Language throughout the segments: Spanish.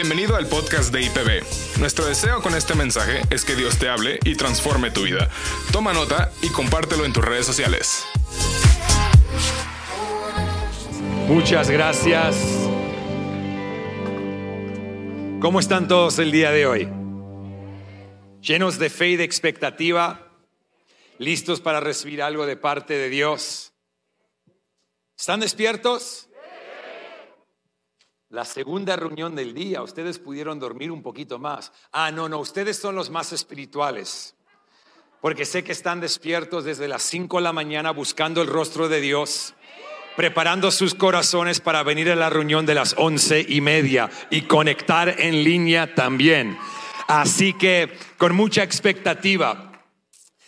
Bienvenido al podcast de IPB. Nuestro deseo con este mensaje es que Dios te hable y transforme tu vida. Toma nota y compártelo en tus redes sociales. Muchas gracias. ¿Cómo están todos el día de hoy? Llenos de fe y de expectativa, listos para recibir algo de parte de Dios. ¿Están despiertos? La segunda reunión del día, ustedes pudieron dormir un poquito más. Ah, no, no, ustedes son los más espirituales. Porque sé que están despiertos desde las 5 de la mañana buscando el rostro de Dios, preparando sus corazones para venir a la reunión de las once y media y conectar en línea también. Así que con mucha expectativa,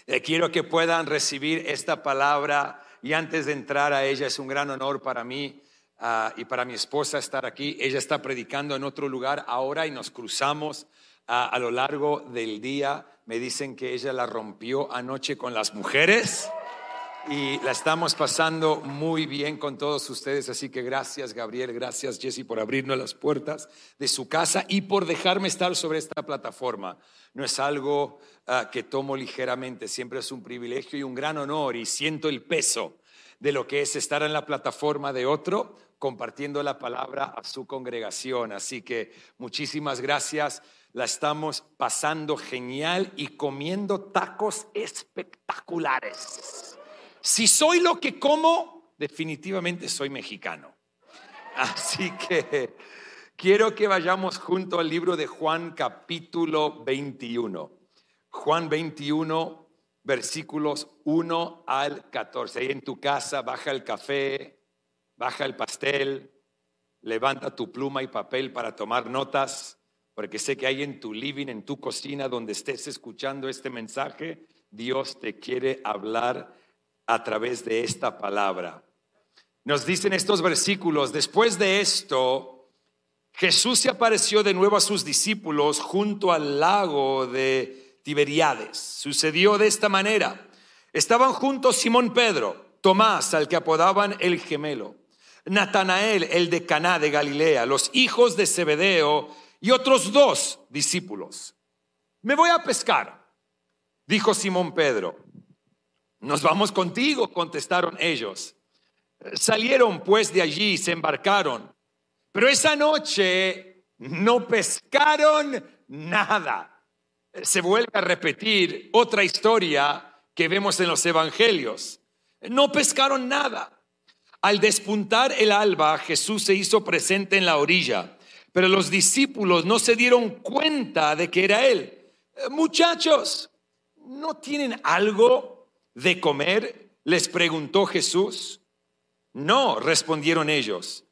eh, quiero que puedan recibir esta palabra y antes de entrar a ella es un gran honor para mí Ah, y para mi esposa estar aquí. Ella está predicando en otro lugar ahora y nos cruzamos ah, a lo largo del día. Me dicen que ella la rompió anoche con las mujeres y la estamos pasando muy bien con todos ustedes. Así que gracias Gabriel, gracias Jesse por abrirnos las puertas de su casa y por dejarme estar sobre esta plataforma. No es algo ah, que tomo ligeramente, siempre es un privilegio y un gran honor y siento el peso de lo que es estar en la plataforma de otro compartiendo la palabra a su congregación. Así que muchísimas gracias. La estamos pasando genial y comiendo tacos espectaculares. Si soy lo que como, definitivamente soy mexicano. Así que quiero que vayamos junto al libro de Juan capítulo 21. Juan 21, versículos 1 al 14. Ahí en tu casa, baja el café, baja el pastel, levanta tu pluma y papel para tomar notas, porque sé que hay en tu living, en tu cocina, donde estés escuchando este mensaje, Dios te quiere hablar a través de esta palabra. Nos dicen estos versículos, después de esto, Jesús se apareció de nuevo a sus discípulos junto al lago de Tiberiades. Sucedió de esta manera. Estaban juntos Simón Pedro, Tomás, al que apodaban el gemelo, Natanael, el de Caná de Galilea, los hijos de Zebedeo y otros dos discípulos. Me voy a pescar, dijo Simón Pedro. Nos vamos contigo, contestaron ellos. Salieron pues de allí y se embarcaron. Pero esa noche no pescaron nada. Se vuelve a repetir otra historia que vemos en los evangelios. No pescaron nada. Al despuntar el alba, Jesús se hizo presente en la orilla, pero los discípulos no se dieron cuenta de que era Él. Eh, muchachos, ¿no tienen algo de comer? Les preguntó Jesús. No, respondieron ellos.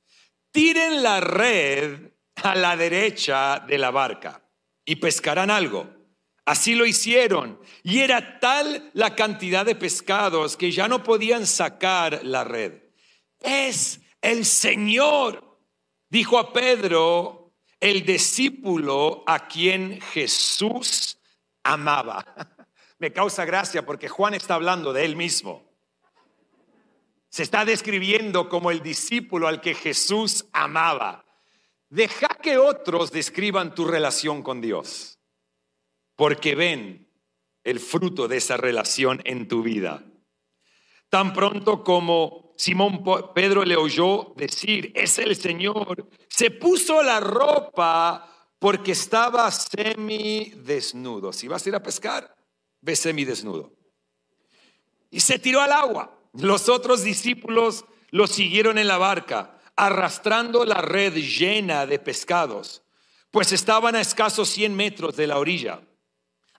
Tiren la red a la derecha de la barca y pescarán algo. Así lo hicieron. Y era tal la cantidad de pescados que ya no podían sacar la red es el Señor. Dijo a Pedro, el discípulo a quien Jesús amaba. Me causa gracia porque Juan está hablando de él mismo. Se está describiendo como el discípulo al que Jesús amaba. Deja que otros describan tu relación con Dios, porque ven el fruto de esa relación en tu vida. Tan pronto como Simón Pedro le oyó decir, es el Señor. Se puso la ropa porque estaba semidesnudo. Si vas a ir a pescar, ve semidesnudo. Y se tiró al agua. Los otros discípulos lo siguieron en la barca, arrastrando la red llena de pescados, pues estaban a escasos 100 metros de la orilla.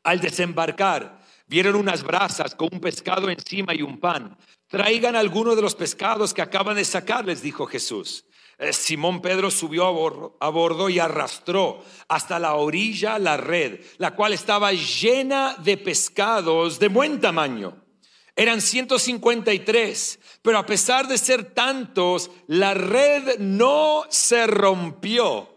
Al desembarcar, vieron unas brasas con un pescado encima y un pan. Traigan alguno de los pescados que acaban de sacar, les dijo Jesús. Eh, Simón Pedro subió a bordo, y arrastró hasta la orilla la red, la cual estaba llena de pescados de buen tamaño. Eran 153, pero a pesar de ser tantos, la red no se rompió.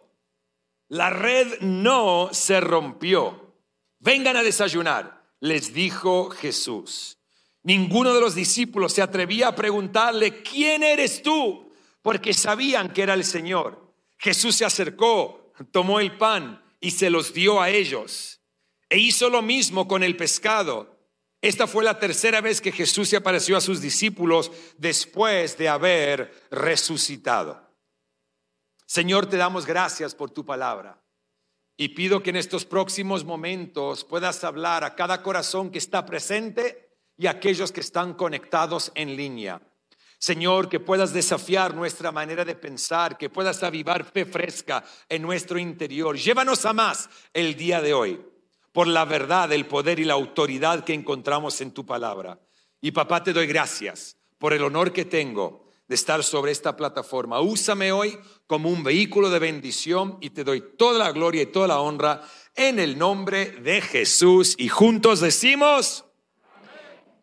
La red no se rompió. Vengan a desayunar, les dijo Jesús. Ninguno de los discípulos se atrevía a preguntarle, ¿quién eres tú? Porque sabían que era el Señor. Jesús se acercó, tomó el pan y se los dio a ellos. E hizo lo mismo con el pescado. Esta fue la tercera vez que Jesús se apareció a sus discípulos después de haber resucitado. Señor, te damos gracias por tu palabra. Y pido que en estos próximos momentos puedas hablar a cada corazón que está presente y a aquellos que están conectados en línea. Señor, que puedas desafiar nuestra manera de pensar, que puedas avivar fe fresca en nuestro interior. Llévanos a más el día de hoy por la verdad, el poder y la autoridad que encontramos en tu palabra. Y papá, te doy gracias por el honor que tengo de estar sobre esta plataforma. Úsame hoy como un vehículo de bendición y te doy toda la gloria y toda la honra en el nombre de Jesús. Y juntos decimos,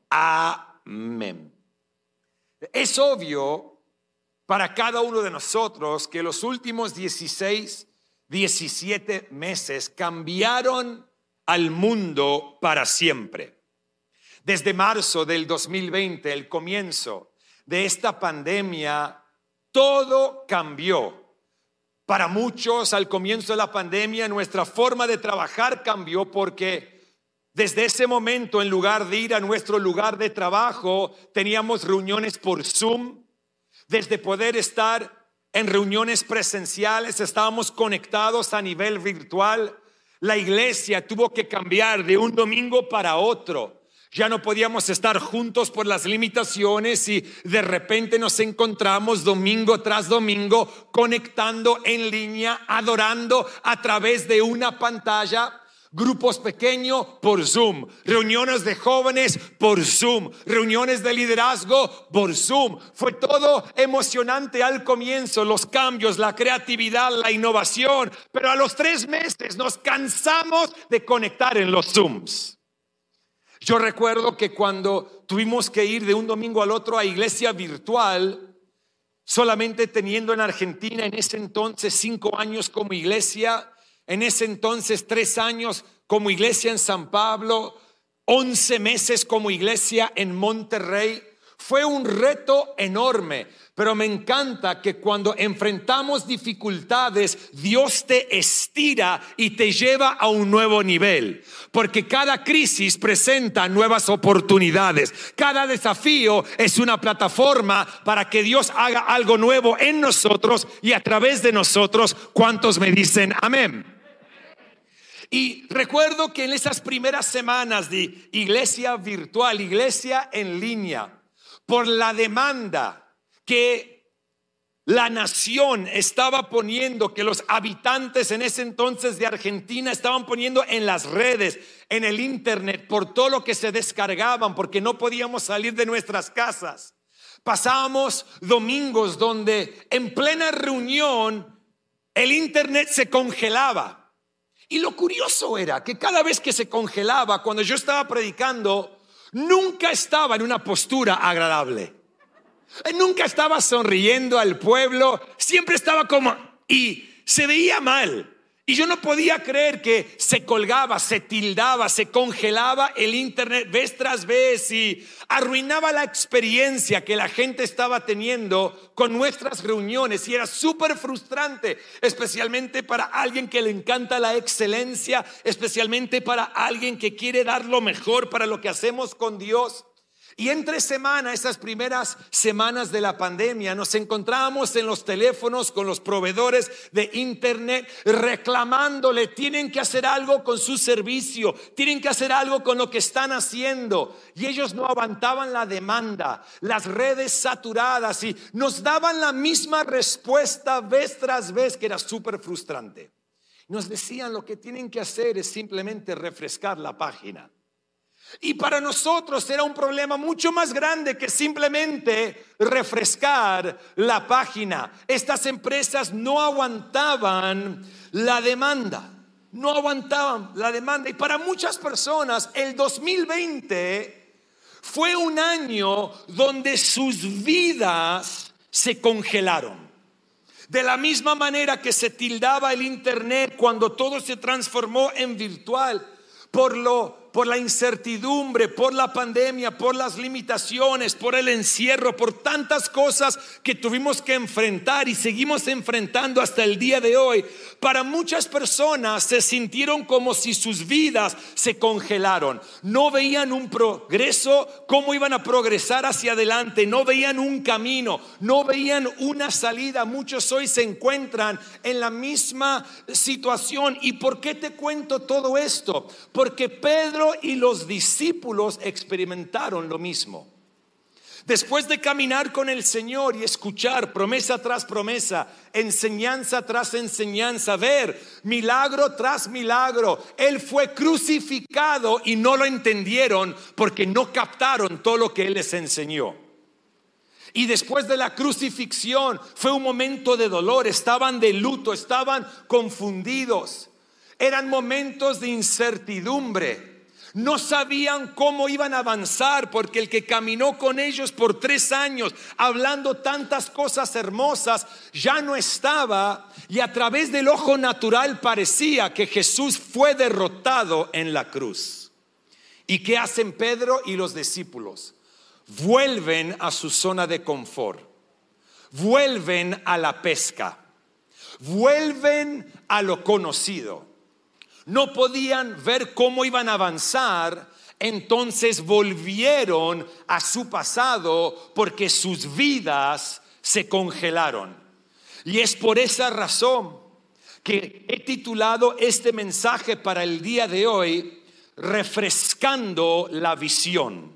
amén. Es obvio para cada uno de nosotros que los últimos 16, 17 meses cambiaron al mundo para siempre. Desde marzo del 2020, el comienzo de esta pandemia, todo cambió. Para muchos, al comienzo de la pandemia, nuestra forma de trabajar cambió porque desde ese momento, en lugar de ir a nuestro lugar de trabajo, teníamos reuniones por Zoom. Desde poder estar en reuniones presenciales, estábamos conectados a nivel virtual. La iglesia tuvo que cambiar de un domingo para otro. Ya no podíamos estar juntos por las limitaciones y de repente nos encontramos domingo tras domingo conectando en línea, adorando a través de una pantalla Grupos pequeños por Zoom, reuniones de jóvenes por Zoom, reuniones de liderazgo por Zoom. Fue todo emocionante al comienzo, los cambios, la creatividad, la innovación, pero a los tres meses nos cansamos de conectar en los Zooms. Yo recuerdo que cuando tuvimos que ir de un domingo al otro a iglesia virtual, solamente teniendo en Argentina en ese entonces cinco años como iglesia, en ese entonces tres años como iglesia en San Pablo, once meses como iglesia en Monterrey. Fue un reto enorme, pero me encanta que cuando enfrentamos dificultades, Dios te estira y te lleva a un nuevo nivel, porque cada crisis presenta nuevas oportunidades, cada desafío es una plataforma para que Dios haga algo nuevo en nosotros y a través de nosotros. ¿Cuántos me dicen amén? Y recuerdo que en esas primeras semanas de iglesia virtual, iglesia en línea, por la demanda que la nación estaba poniendo, que los habitantes en ese entonces de Argentina estaban poniendo en las redes, en el internet, por todo lo que se descargaban, porque no podíamos salir de nuestras casas. Pasábamos domingos donde en plena reunión el internet se congelaba y lo curioso era que cada vez que se congelaba, cuando yo estaba predicando, nunca estaba en una postura agradable. Nunca estaba sonriendo al pueblo, siempre estaba como... Y se veía mal. Y yo no podía creer que se colgaba, se tildaba, se congelaba el Internet vez tras vez y arruinaba la experiencia que la gente estaba teniendo con nuestras reuniones. Y era súper frustrante, especialmente para alguien que le encanta la excelencia, especialmente para alguien que quiere dar lo mejor para lo que hacemos con Dios. Y entre semana, esas primeras semanas de la pandemia, nos encontrábamos en los teléfonos con los proveedores de internet reclamándole, tienen que hacer algo con su servicio, tienen que hacer algo con lo que están haciendo. Y ellos no aguantaban la demanda, las redes saturadas y nos daban la misma respuesta vez tras vez que era súper frustrante. Nos decían lo que tienen que hacer es simplemente refrescar la página. Y para nosotros era un problema mucho más grande que simplemente refrescar la página. Estas empresas no aguantaban la demanda, no aguantaban la demanda. Y para muchas personas el 2020 fue un año donde sus vidas se congelaron. De la misma manera que se tildaba el Internet cuando todo se transformó en virtual, por lo por la incertidumbre, por la pandemia, por las limitaciones, por el encierro, por tantas cosas que tuvimos que enfrentar y seguimos enfrentando hasta el día de hoy, para muchas personas se sintieron como si sus vidas se congelaron. No veían un progreso, cómo iban a progresar hacia adelante, no veían un camino, no veían una salida. Muchos hoy se encuentran en la misma situación. ¿Y por qué te cuento todo esto? Porque Pedro y los discípulos experimentaron lo mismo. Después de caminar con el Señor y escuchar promesa tras promesa, enseñanza tras enseñanza, ver milagro tras milagro, Él fue crucificado y no lo entendieron porque no captaron todo lo que Él les enseñó. Y después de la crucifixión fue un momento de dolor, estaban de luto, estaban confundidos, eran momentos de incertidumbre. No sabían cómo iban a avanzar porque el que caminó con ellos por tres años hablando tantas cosas hermosas ya no estaba y a través del ojo natural parecía que Jesús fue derrotado en la cruz. ¿Y qué hacen Pedro y los discípulos? Vuelven a su zona de confort, vuelven a la pesca, vuelven a lo conocido no podían ver cómo iban a avanzar, entonces volvieron a su pasado porque sus vidas se congelaron. Y es por esa razón que he titulado este mensaje para el día de hoy, refrescando la visión.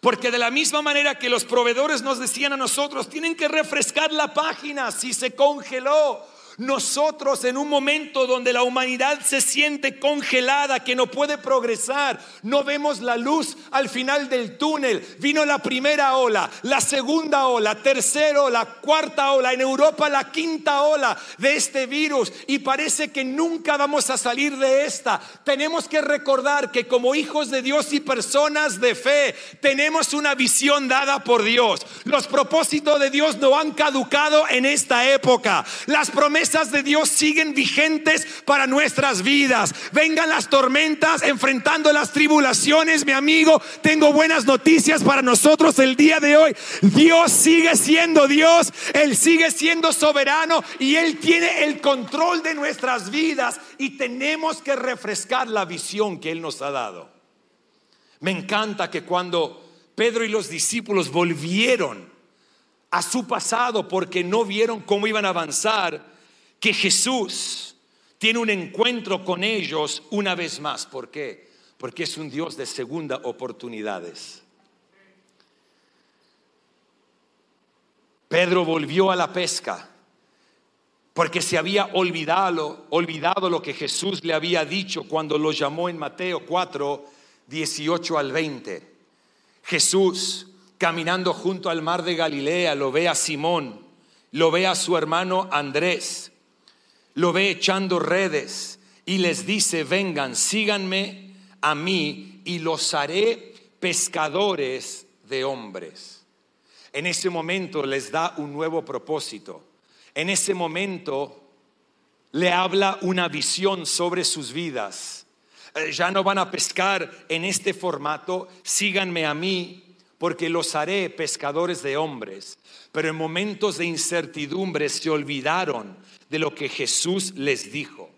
Porque de la misma manera que los proveedores nos decían a nosotros, tienen que refrescar la página si se congeló. Nosotros en un momento donde la humanidad se siente congelada, que no puede progresar, no vemos la luz al final del túnel. Vino la primera ola, la segunda ola, tercera ola, cuarta ola, en Europa la quinta ola de este virus y parece que nunca vamos a salir de esta. Tenemos que recordar que como hijos de Dios y personas de fe tenemos una visión dada por Dios. Los propósitos de Dios no han caducado en esta época. Las promesas de Dios siguen vigentes para nuestras vidas. Vengan las tormentas, enfrentando las tribulaciones, mi amigo. Tengo buenas noticias para nosotros el día de hoy. Dios sigue siendo Dios, Él sigue siendo soberano y Él tiene el control de nuestras vidas y tenemos que refrescar la visión que Él nos ha dado. Me encanta que cuando Pedro y los discípulos volvieron a su pasado porque no vieron cómo iban a avanzar, que Jesús tiene un encuentro con ellos una vez más. ¿Por qué? Porque es un Dios de segunda oportunidades. Pedro volvió a la pesca porque se había olvidado, olvidado lo que Jesús le había dicho cuando lo llamó en Mateo 4, 18 al 20. Jesús, caminando junto al mar de Galilea, lo ve a Simón, lo ve a su hermano Andrés lo ve echando redes y les dice, vengan, síganme a mí y los haré pescadores de hombres. En ese momento les da un nuevo propósito. En ese momento le habla una visión sobre sus vidas. Eh, ya no van a pescar en este formato, síganme a mí porque los haré pescadores de hombres. Pero en momentos de incertidumbre se olvidaron de lo que Jesús les dijo.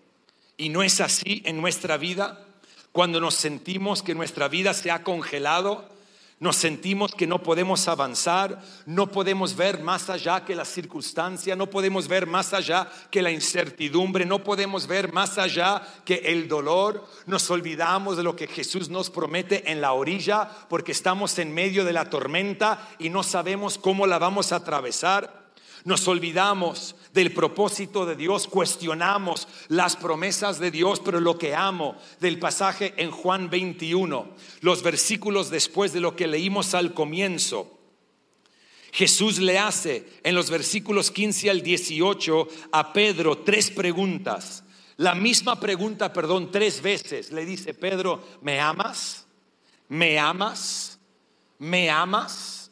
Y no es así en nuestra vida. Cuando nos sentimos que nuestra vida se ha congelado, nos sentimos que no podemos avanzar, no podemos ver más allá que la circunstancia, no podemos ver más allá que la incertidumbre, no podemos ver más allá que el dolor. Nos olvidamos de lo que Jesús nos promete en la orilla porque estamos en medio de la tormenta y no sabemos cómo la vamos a atravesar. Nos olvidamos del propósito de Dios, cuestionamos las promesas de Dios, pero lo que amo del pasaje en Juan 21, los versículos después de lo que leímos al comienzo, Jesús le hace en los versículos 15 al 18 a Pedro tres preguntas. La misma pregunta, perdón, tres veces. Le dice, Pedro, ¿me amas? ¿Me amas? ¿Me amas?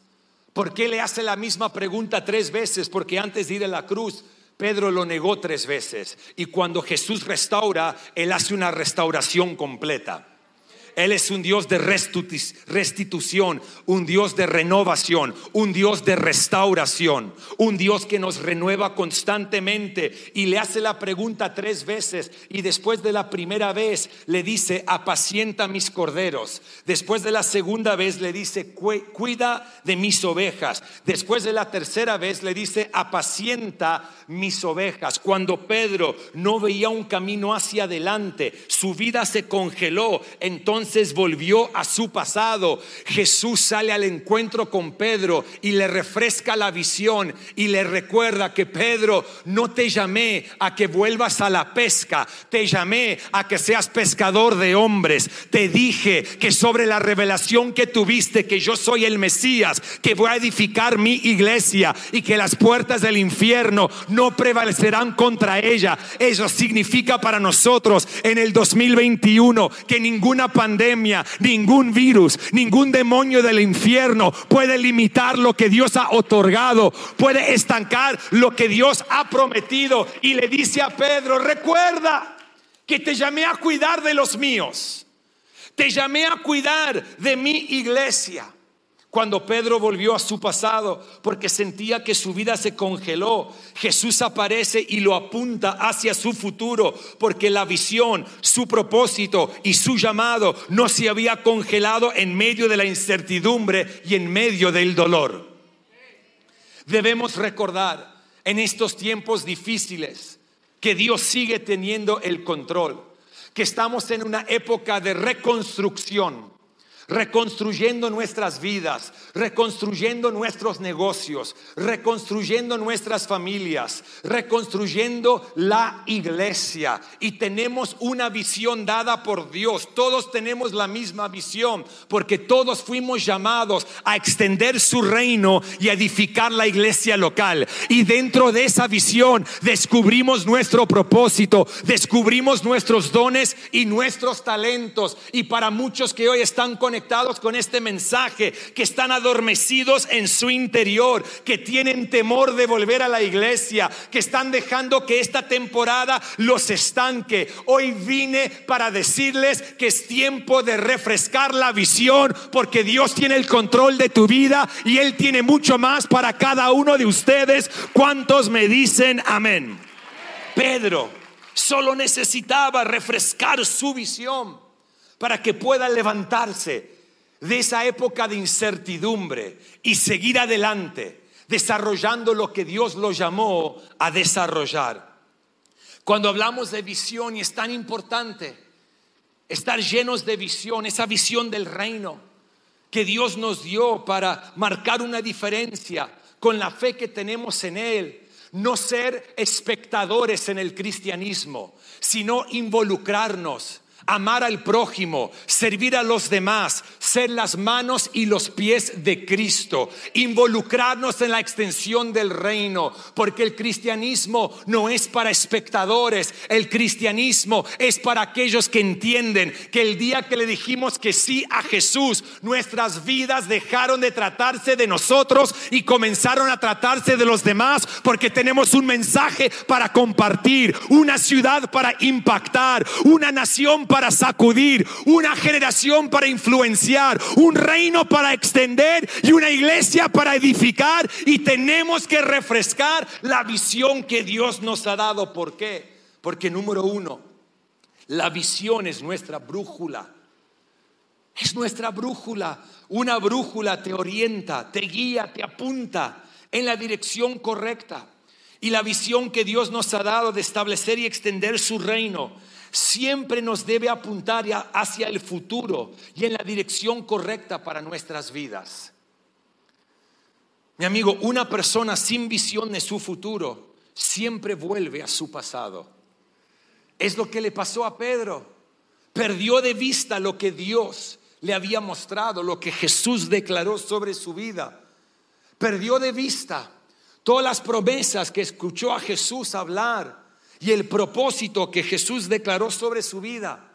¿Por qué le hace la misma pregunta tres veces? Porque antes de ir a la cruz, Pedro lo negó tres veces. Y cuando Jesús restaura, Él hace una restauración completa. Él es un Dios de restitución, un Dios de renovación, un Dios de restauración, un Dios que nos renueva constantemente y le hace la pregunta tres veces y después de la primera vez le dice, apacienta mis corderos. Después de la segunda vez le dice, cuida de mis ovejas. Después de la tercera vez le dice, apacienta mis ovejas. Cuando Pedro no veía un camino hacia adelante, su vida se congeló, entonces volvió a su pasado. Jesús sale al encuentro con Pedro y le refresca la visión y le recuerda que Pedro, no te llamé a que vuelvas a la pesca, te llamé a que seas pescador de hombres. Te dije que sobre la revelación que tuviste, que yo soy el Mesías, que voy a edificar mi iglesia y que las puertas del infierno no prevalecerán contra ella. Eso significa para nosotros en el 2021 que ninguna pandemia, ningún virus, ningún demonio del infierno puede limitar lo que Dios ha otorgado, puede estancar lo que Dios ha prometido. Y le dice a Pedro, recuerda que te llamé a cuidar de los míos, te llamé a cuidar de mi iglesia. Cuando Pedro volvió a su pasado porque sentía que su vida se congeló, Jesús aparece y lo apunta hacia su futuro porque la visión, su propósito y su llamado no se había congelado en medio de la incertidumbre y en medio del dolor. Debemos recordar en estos tiempos difíciles que Dios sigue teniendo el control, que estamos en una época de reconstrucción reconstruyendo nuestras vidas, reconstruyendo nuestros negocios, reconstruyendo nuestras familias, reconstruyendo la iglesia. Y tenemos una visión dada por Dios. Todos tenemos la misma visión porque todos fuimos llamados a extender su reino y edificar la iglesia local. Y dentro de esa visión descubrimos nuestro propósito, descubrimos nuestros dones y nuestros talentos. Y para muchos que hoy están con conectados con este mensaje, que están adormecidos en su interior, que tienen temor de volver a la iglesia, que están dejando que esta temporada los estanque. Hoy vine para decirles que es tiempo de refrescar la visión porque Dios tiene el control de tu vida y Él tiene mucho más para cada uno de ustedes. ¿Cuántos me dicen amén? Pedro solo necesitaba refrescar su visión para que pueda levantarse de esa época de incertidumbre y seguir adelante, desarrollando lo que Dios lo llamó a desarrollar. Cuando hablamos de visión y es tan importante estar llenos de visión, esa visión del reino que Dios nos dio para marcar una diferencia con la fe que tenemos en Él, no ser espectadores en el cristianismo, sino involucrarnos amar al prójimo, servir a los demás, ser las manos y los pies de Cristo, involucrarnos en la extensión del reino, porque el cristianismo no es para espectadores, el cristianismo es para aquellos que entienden que el día que le dijimos que sí a Jesús, nuestras vidas dejaron de tratarse de nosotros y comenzaron a tratarse de los demás, porque tenemos un mensaje para compartir, una ciudad para impactar, una nación para sacudir, una generación para influenciar, un reino para extender y una iglesia para edificar. Y tenemos que refrescar la visión que Dios nos ha dado. ¿Por qué? Porque número uno, la visión es nuestra brújula. Es nuestra brújula. Una brújula te orienta, te guía, te apunta en la dirección correcta. Y la visión que Dios nos ha dado de establecer y extender su reino siempre nos debe apuntar hacia el futuro y en la dirección correcta para nuestras vidas. Mi amigo, una persona sin visión de su futuro siempre vuelve a su pasado. Es lo que le pasó a Pedro. Perdió de vista lo que Dios le había mostrado, lo que Jesús declaró sobre su vida. Perdió de vista todas las promesas que escuchó a Jesús hablar y el propósito que Jesús declaró sobre su vida.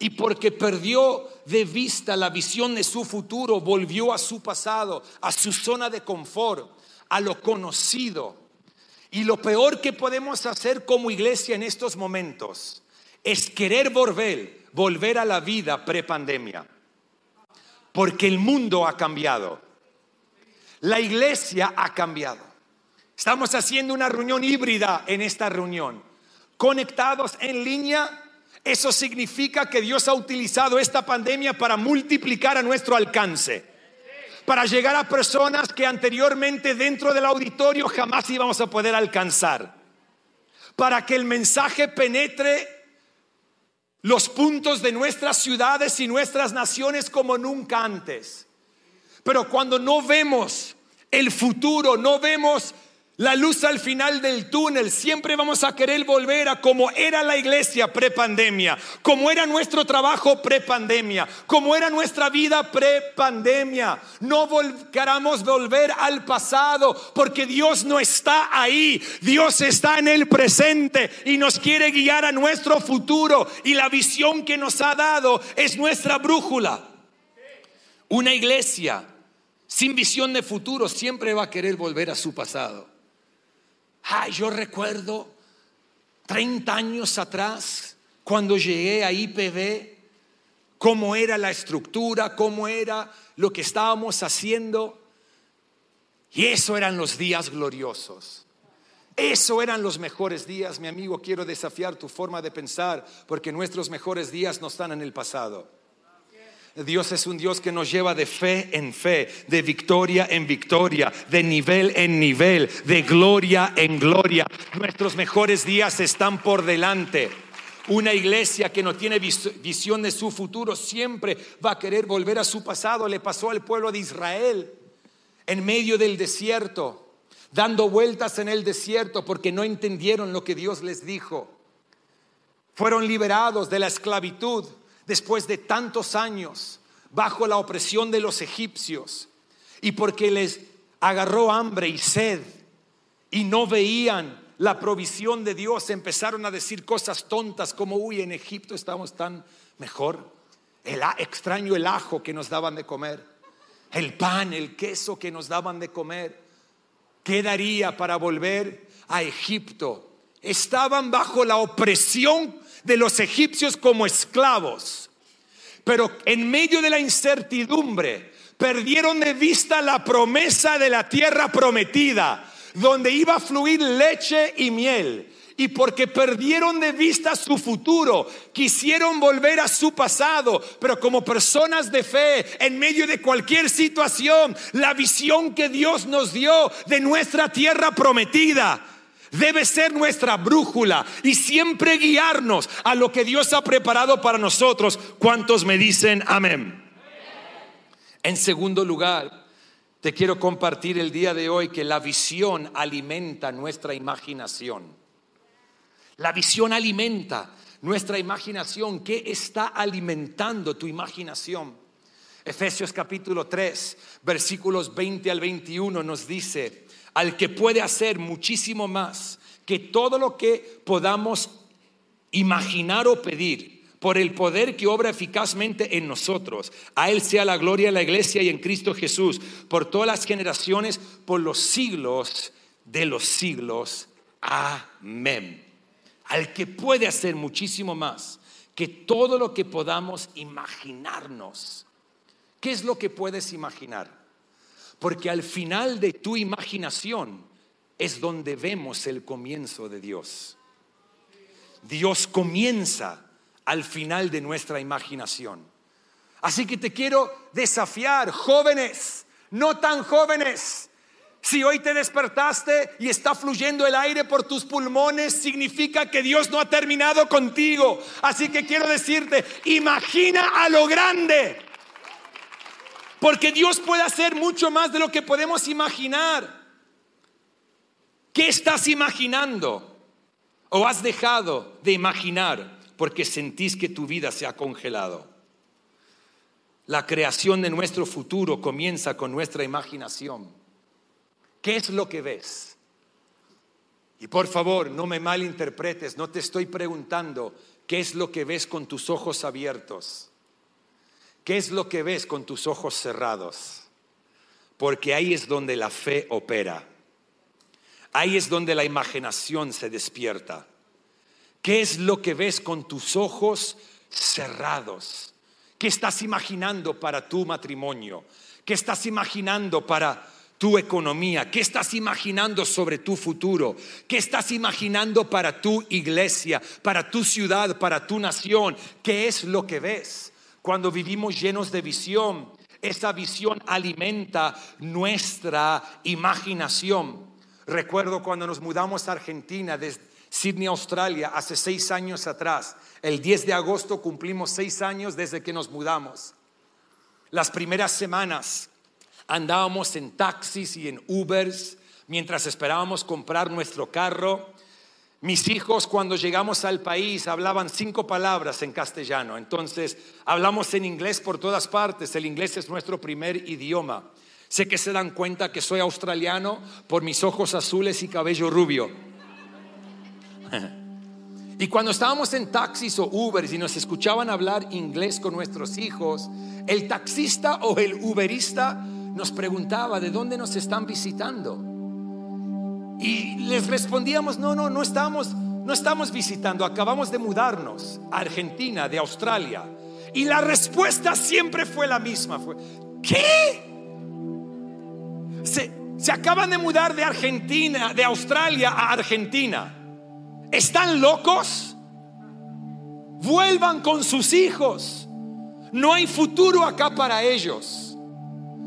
Y porque perdió de vista la visión de su futuro, volvió a su pasado, a su zona de confort, a lo conocido. Y lo peor que podemos hacer como iglesia en estos momentos es querer volver, volver a la vida prepandemia. Porque el mundo ha cambiado. La iglesia ha cambiado. Estamos haciendo una reunión híbrida en esta reunión. Conectados en línea, eso significa que Dios ha utilizado esta pandemia para multiplicar a nuestro alcance. Para llegar a personas que anteriormente dentro del auditorio jamás íbamos a poder alcanzar. Para que el mensaje penetre los puntos de nuestras ciudades y nuestras naciones como nunca antes. Pero cuando no vemos el futuro, no vemos la luz al final del túnel. Siempre vamos a querer volver a como era la iglesia prepandemia, como era nuestro trabajo prepandemia, como era nuestra vida prepandemia. No queramos volver al pasado porque Dios no está ahí. Dios está en el presente y nos quiere guiar a nuestro futuro. Y la visión que nos ha dado es nuestra brújula. Una iglesia sin visión de futuro siempre va a querer volver a su pasado. Ay, yo recuerdo 30 años atrás, cuando llegué a IPV, cómo era la estructura, cómo era lo que estábamos haciendo. Y eso eran los días gloriosos. Eso eran los mejores días, mi amigo. Quiero desafiar tu forma de pensar porque nuestros mejores días no están en el pasado. Dios es un Dios que nos lleva de fe en fe, de victoria en victoria, de nivel en nivel, de gloria en gloria. Nuestros mejores días están por delante. Una iglesia que no tiene visión de su futuro siempre va a querer volver a su pasado. Le pasó al pueblo de Israel en medio del desierto, dando vueltas en el desierto porque no entendieron lo que Dios les dijo. Fueron liberados de la esclavitud después de tantos años bajo la opresión de los egipcios y porque les agarró hambre y sed y no veían la provisión de Dios, empezaron a decir cosas tontas como, uy, en Egipto estamos tan mejor. El, extraño el ajo que nos daban de comer, el pan, el queso que nos daban de comer. ¿Qué daría para volver a Egipto? Estaban bajo la opresión de los egipcios como esclavos. Pero en medio de la incertidumbre, perdieron de vista la promesa de la tierra prometida, donde iba a fluir leche y miel. Y porque perdieron de vista su futuro, quisieron volver a su pasado, pero como personas de fe, en medio de cualquier situación, la visión que Dios nos dio de nuestra tierra prometida debe ser nuestra brújula y siempre guiarnos a lo que Dios ha preparado para nosotros. ¿Cuántos me dicen amén? En segundo lugar, te quiero compartir el día de hoy que la visión alimenta nuestra imaginación. La visión alimenta nuestra imaginación. ¿Qué está alimentando tu imaginación? Efesios capítulo 3, versículos 20 al 21 nos dice, al que puede hacer muchísimo más que todo lo que podamos imaginar o pedir por el poder que obra eficazmente en nosotros. A Él sea la gloria en la iglesia y en Cristo Jesús, por todas las generaciones, por los siglos de los siglos. Amén. Al que puede hacer muchísimo más que todo lo que podamos imaginarnos. ¿Qué es lo que puedes imaginar? Porque al final de tu imaginación es donde vemos el comienzo de Dios. Dios comienza al final de nuestra imaginación. Así que te quiero desafiar, jóvenes, no tan jóvenes. Si hoy te despertaste y está fluyendo el aire por tus pulmones, significa que Dios no ha terminado contigo. Así que quiero decirte, imagina a lo grande. Porque Dios puede hacer mucho más de lo que podemos imaginar. ¿Qué estás imaginando? ¿O has dejado de imaginar porque sentís que tu vida se ha congelado? La creación de nuestro futuro comienza con nuestra imaginación. ¿Qué es lo que ves? Y por favor, no me malinterpretes, no te estoy preguntando qué es lo que ves con tus ojos abiertos. ¿Qué es lo que ves con tus ojos cerrados? Porque ahí es donde la fe opera. Ahí es donde la imaginación se despierta. ¿Qué es lo que ves con tus ojos cerrados. ¿Qué estás imaginando para tu matrimonio? ¿Qué estás imaginando para tu economía? ¿Qué estás imaginando sobre tu futuro? ¿Qué estás imaginando para tu iglesia, para tu ciudad, para tu nación? ¿Qué es lo que ves? Cuando vivimos llenos de visión, esa visión alimenta nuestra imaginación. Recuerdo cuando nos mudamos a Argentina desde Sydney, Australia, hace seis años atrás. El 10 de agosto cumplimos seis años desde que nos mudamos. Las primeras semanas andábamos en taxis y en Ubers mientras esperábamos comprar nuestro carro. Mis hijos cuando llegamos al país hablaban cinco palabras en castellano, entonces hablamos en inglés por todas partes, el inglés es nuestro primer idioma. Sé que se dan cuenta que soy australiano por mis ojos azules y cabello rubio. Y cuando estábamos en taxis o Ubers y nos escuchaban hablar inglés con nuestros hijos, el taxista o el Uberista nos preguntaba de dónde nos están visitando. Y les respondíamos, no, no, no estamos, no estamos visitando, acabamos de mudarnos a Argentina, de Australia. Y la respuesta siempre fue la misma, fue, ¿qué? Se, se acaban de mudar de Argentina, de Australia a Argentina. ¿Están locos? Vuelvan con sus hijos. No hay futuro acá para ellos.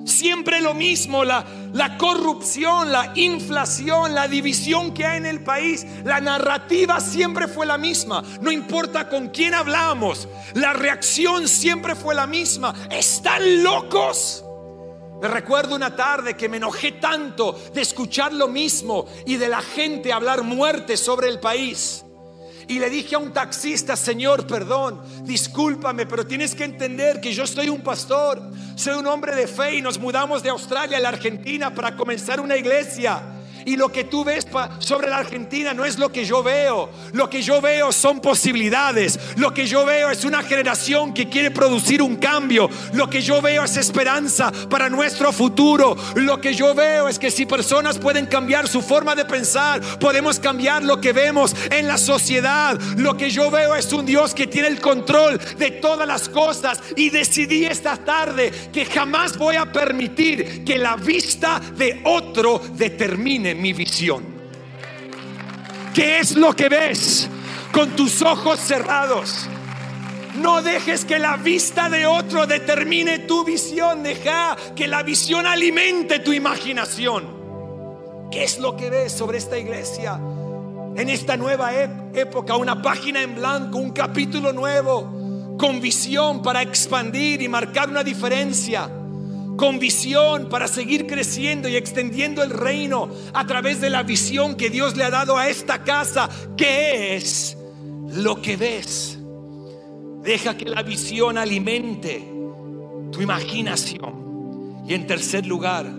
Siempre lo mismo, la, la corrupción, la inflación, la división que hay en el país, la narrativa siempre fue la misma. No importa con quién hablamos, la reacción siempre fue la misma. ¿Están locos? Me recuerdo una tarde que me enojé tanto de escuchar lo mismo y de la gente hablar muerte sobre el país. Y le dije a un taxista, Señor, perdón, discúlpame, pero tienes que entender que yo soy un pastor, soy un hombre de fe y nos mudamos de Australia a la Argentina para comenzar una iglesia. Y lo que tú ves sobre la Argentina no es lo que yo veo. Lo que yo veo son posibilidades. Lo que yo veo es una generación que quiere producir un cambio. Lo que yo veo es esperanza para nuestro futuro. Lo que yo veo es que si personas pueden cambiar su forma de pensar, podemos cambiar lo que vemos en la sociedad. Lo que yo veo es un Dios que tiene el control de todas las cosas. Y decidí esta tarde que jamás voy a permitir que la vista de otro determine mi visión. ¿Qué es lo que ves con tus ojos cerrados? No dejes que la vista de otro determine tu visión. Deja que la visión alimente tu imaginación. ¿Qué es lo que ves sobre esta iglesia? En esta nueva época, una página en blanco, un capítulo nuevo, con visión para expandir y marcar una diferencia con visión para seguir creciendo y extendiendo el reino a través de la visión que Dios le ha dado a esta casa. ¿Qué es lo que ves? Deja que la visión alimente tu imaginación. Y en tercer lugar,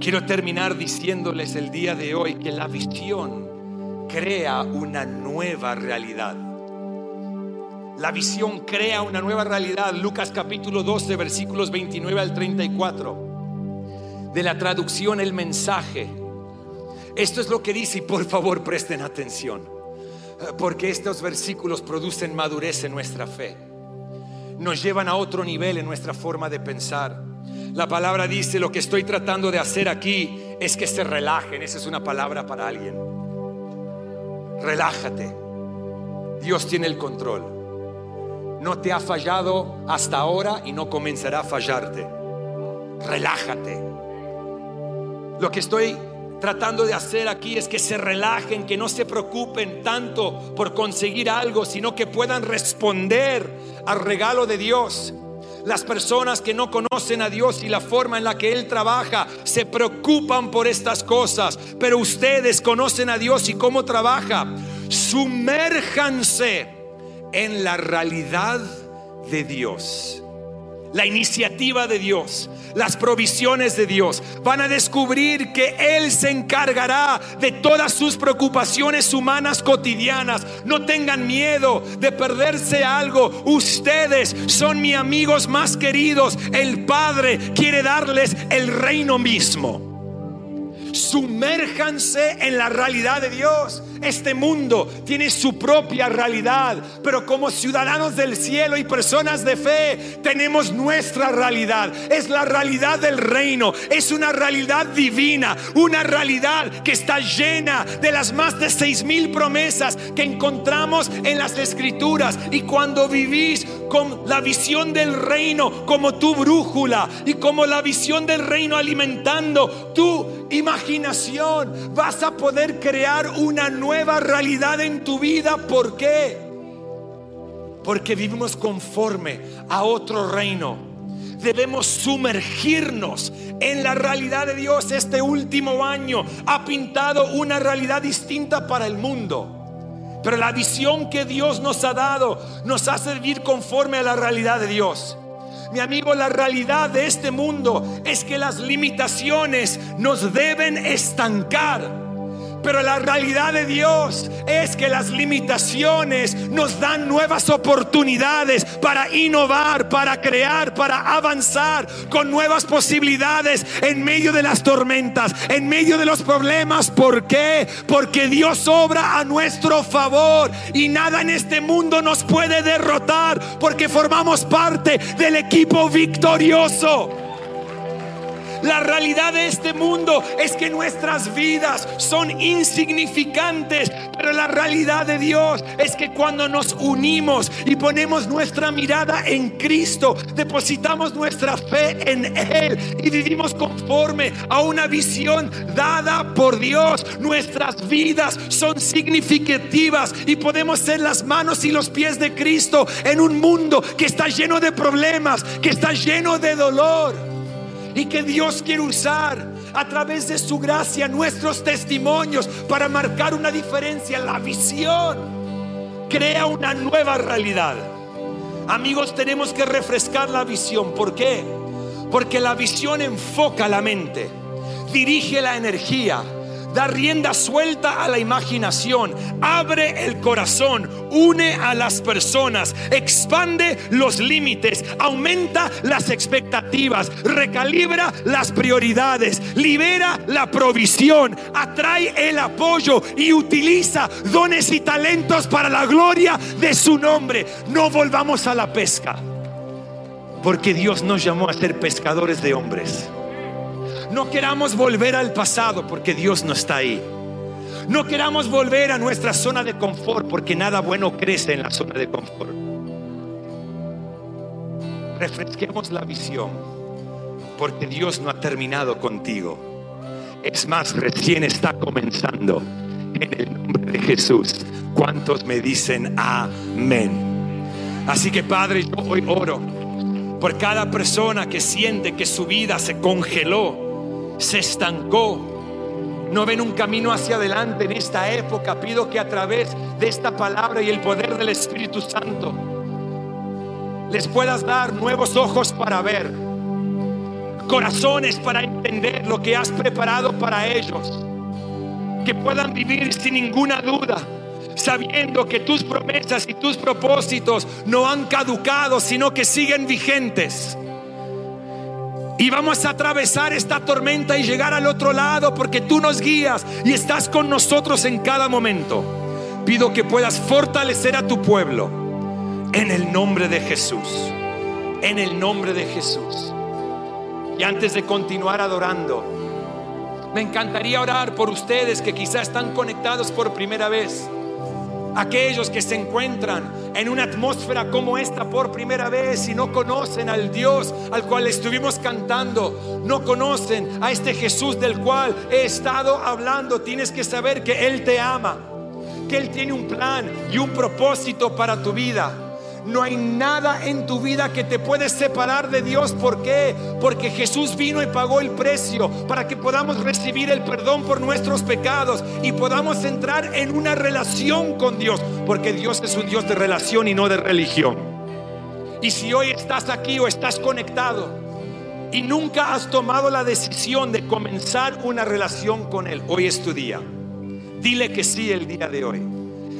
quiero terminar diciéndoles el día de hoy que la visión crea una nueva realidad. La visión crea una nueva realidad. Lucas capítulo 12, versículos 29 al 34. De la traducción El mensaje. Esto es lo que dice y por favor presten atención. Porque estos versículos producen madurez en nuestra fe. Nos llevan a otro nivel en nuestra forma de pensar. La palabra dice, lo que estoy tratando de hacer aquí es que se relajen. Esa es una palabra para alguien. Relájate. Dios tiene el control no te ha fallado hasta ahora y no comenzará a fallarte. Relájate. Lo que estoy tratando de hacer aquí es que se relajen, que no se preocupen tanto por conseguir algo, sino que puedan responder al regalo de Dios. Las personas que no conocen a Dios y la forma en la que Él trabaja se preocupan por estas cosas, pero ustedes conocen a Dios y cómo trabaja. Sumérjanse en la realidad de Dios. La iniciativa de Dios, las provisiones de Dios. Van a descubrir que Él se encargará de todas sus preocupaciones humanas cotidianas. No tengan miedo de perderse algo. Ustedes son mis amigos más queridos. El Padre quiere darles el reino mismo. Sumérjanse en la realidad de Dios. Este mundo tiene su propia realidad, pero como ciudadanos del cielo y personas de fe, tenemos nuestra realidad. Es la realidad del reino, es una realidad divina, una realidad que está llena de las más de seis mil promesas que encontramos en las escrituras. Y cuando vivís con la visión del reino como tu brújula y como la visión del reino alimentando tu imaginación, vas a poder crear una nueva realidad en tu vida. ¿Por qué? Porque vivimos conforme a otro reino debemos sumergirnos en la realidad de Dios. Este último año ha pintado una realidad distinta para el mundo. Pero la visión que Dios nos ha dado nos hace vivir conforme a la realidad de Dios. Mi amigo, la realidad de este mundo es que las limitaciones nos deben estancar. Pero la realidad de Dios es que las limitaciones nos dan nuevas oportunidades para innovar, para crear, para avanzar con nuevas posibilidades en medio de las tormentas, en medio de los problemas. ¿Por qué? Porque Dios obra a nuestro favor y nada en este mundo nos puede derrotar porque formamos parte del equipo victorioso. La realidad de este mundo es que nuestras vidas son insignificantes, pero la realidad de Dios es que cuando nos unimos y ponemos nuestra mirada en Cristo, depositamos nuestra fe en Él y vivimos conforme a una visión dada por Dios, nuestras vidas son significativas y podemos ser las manos y los pies de Cristo en un mundo que está lleno de problemas, que está lleno de dolor y que Dios quiere usar a través de su gracia nuestros testimonios para marcar una diferencia. La visión crea una nueva realidad. Amigos, tenemos que refrescar la visión. ¿Por qué? Porque la visión enfoca la mente, dirige la energía da rienda suelta a la imaginación, abre el corazón, une a las personas, expande los límites, aumenta las expectativas, recalibra las prioridades, libera la provisión, atrae el apoyo y utiliza dones y talentos para la gloria de su nombre. No volvamos a la pesca, porque Dios nos llamó a ser pescadores de hombres. No queramos volver al pasado porque Dios no está ahí. No queramos volver a nuestra zona de confort porque nada bueno crece en la zona de confort. Refresquemos la visión porque Dios no ha terminado contigo. Es más, recién está comenzando. En el nombre de Jesús. ¿Cuántos me dicen amén? Así que Padre, yo hoy oro por cada persona que siente que su vida se congeló se estancó, no ven un camino hacia adelante en esta época, pido que a través de esta palabra y el poder del Espíritu Santo les puedas dar nuevos ojos para ver, corazones para entender lo que has preparado para ellos, que puedan vivir sin ninguna duda sabiendo que tus promesas y tus propósitos no han caducado, sino que siguen vigentes. Y vamos a atravesar esta tormenta y llegar al otro lado porque tú nos guías y estás con nosotros en cada momento. Pido que puedas fortalecer a tu pueblo en el nombre de Jesús. En el nombre de Jesús. Y antes de continuar adorando, me encantaría orar por ustedes que quizás están conectados por primera vez aquellos que se encuentran en una atmósfera como esta por primera vez y no conocen al Dios al cual estuvimos cantando, no conocen a este Jesús del cual he estado hablando, tienes que saber que Él te ama, que Él tiene un plan y un propósito para tu vida. No hay nada en tu vida que te puede separar de Dios. ¿Por qué? Porque Jesús vino y pagó el precio para que podamos recibir el perdón por nuestros pecados y podamos entrar en una relación con Dios. Porque Dios es un Dios de relación y no de religión. Y si hoy estás aquí o estás conectado y nunca has tomado la decisión de comenzar una relación con Él, hoy es tu día. Dile que sí el día de hoy.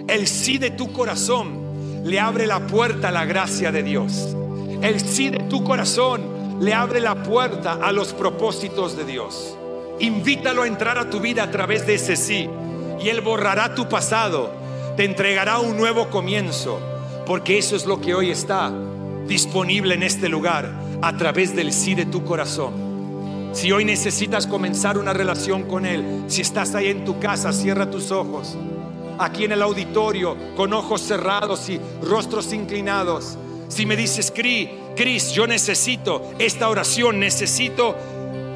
El sí de tu corazón le abre la puerta a la gracia de Dios. El sí de tu corazón le abre la puerta a los propósitos de Dios. Invítalo a entrar a tu vida a través de ese sí. y Él borrará tu pasado, te entregará un nuevo comienzo, porque eso es lo que hoy está disponible en este lugar a través del sí de tu corazón. Si hoy necesitas comenzar una relación con Él, si estás ahí en tu casa, cierra tus ojos. Aquí en el auditorio, con ojos cerrados y rostros inclinados. Si me dices, Cris, yo necesito esta oración, necesito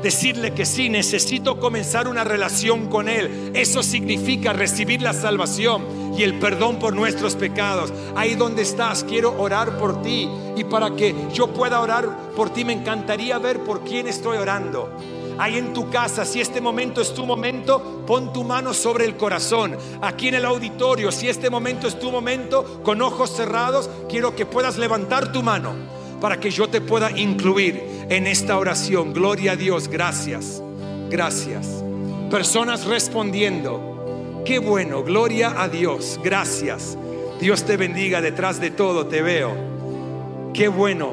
decirle que sí, necesito comenzar una relación con Él. Eso significa recibir la salvación y el perdón por nuestros pecados. Ahí donde estás, quiero orar por ti. Y para que yo pueda orar por ti, me encantaría ver por quién estoy orando. Ahí en tu casa, si este momento es tu momento, pon tu mano sobre el corazón. Aquí en el auditorio, si este momento es tu momento, con ojos cerrados, quiero que puedas levantar tu mano para que yo te pueda incluir en esta oración. Gloria a Dios, gracias, gracias. Personas respondiendo, qué bueno, gloria a Dios, gracias. Dios te bendiga detrás de todo, te veo. Qué bueno,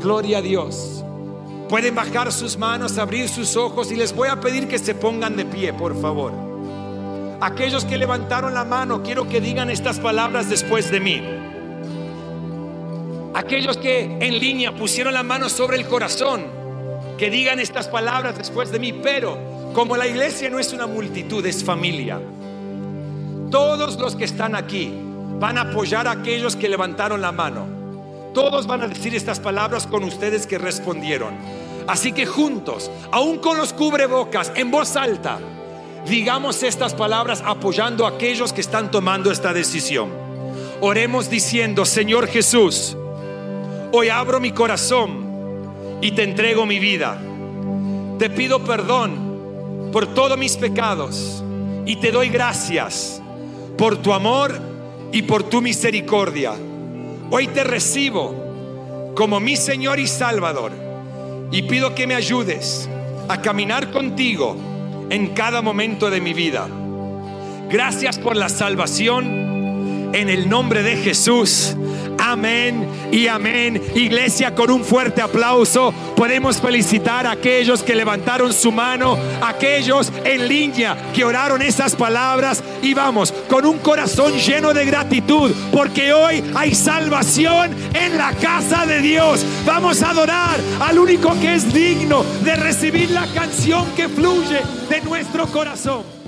gloria a Dios. Pueden bajar sus manos, abrir sus ojos y les voy a pedir que se pongan de pie, por favor. Aquellos que levantaron la mano, quiero que digan estas palabras después de mí. Aquellos que en línea pusieron la mano sobre el corazón, que digan estas palabras después de mí, pero como la iglesia no es una multitud, es familia. Todos los que están aquí van a apoyar a aquellos que levantaron la mano. Todos van a decir estas palabras con ustedes que respondieron. Así que juntos, aún con los cubrebocas, en voz alta, digamos estas palabras apoyando a aquellos que están tomando esta decisión. Oremos diciendo, Señor Jesús, Hoy abro mi corazón y te entrego mi vida. Te pido perdón por todos mis pecados y te doy gracias por tu amor y por tu misericordia. Hoy te recibo como mi Señor y Salvador y pido que me ayudes a caminar contigo en cada momento de mi vida. Gracias por la salvación en el nombre de Jesús. Amén y amén. Iglesia, con un fuerte aplauso podemos felicitar a aquellos que levantaron su mano, aquellos en línea que oraron esas palabras y vamos con un corazón lleno de gratitud porque hoy hay salvación en la casa de Dios. Vamos a adorar al único que es digno de recibir la canción que fluye de nuestro corazón.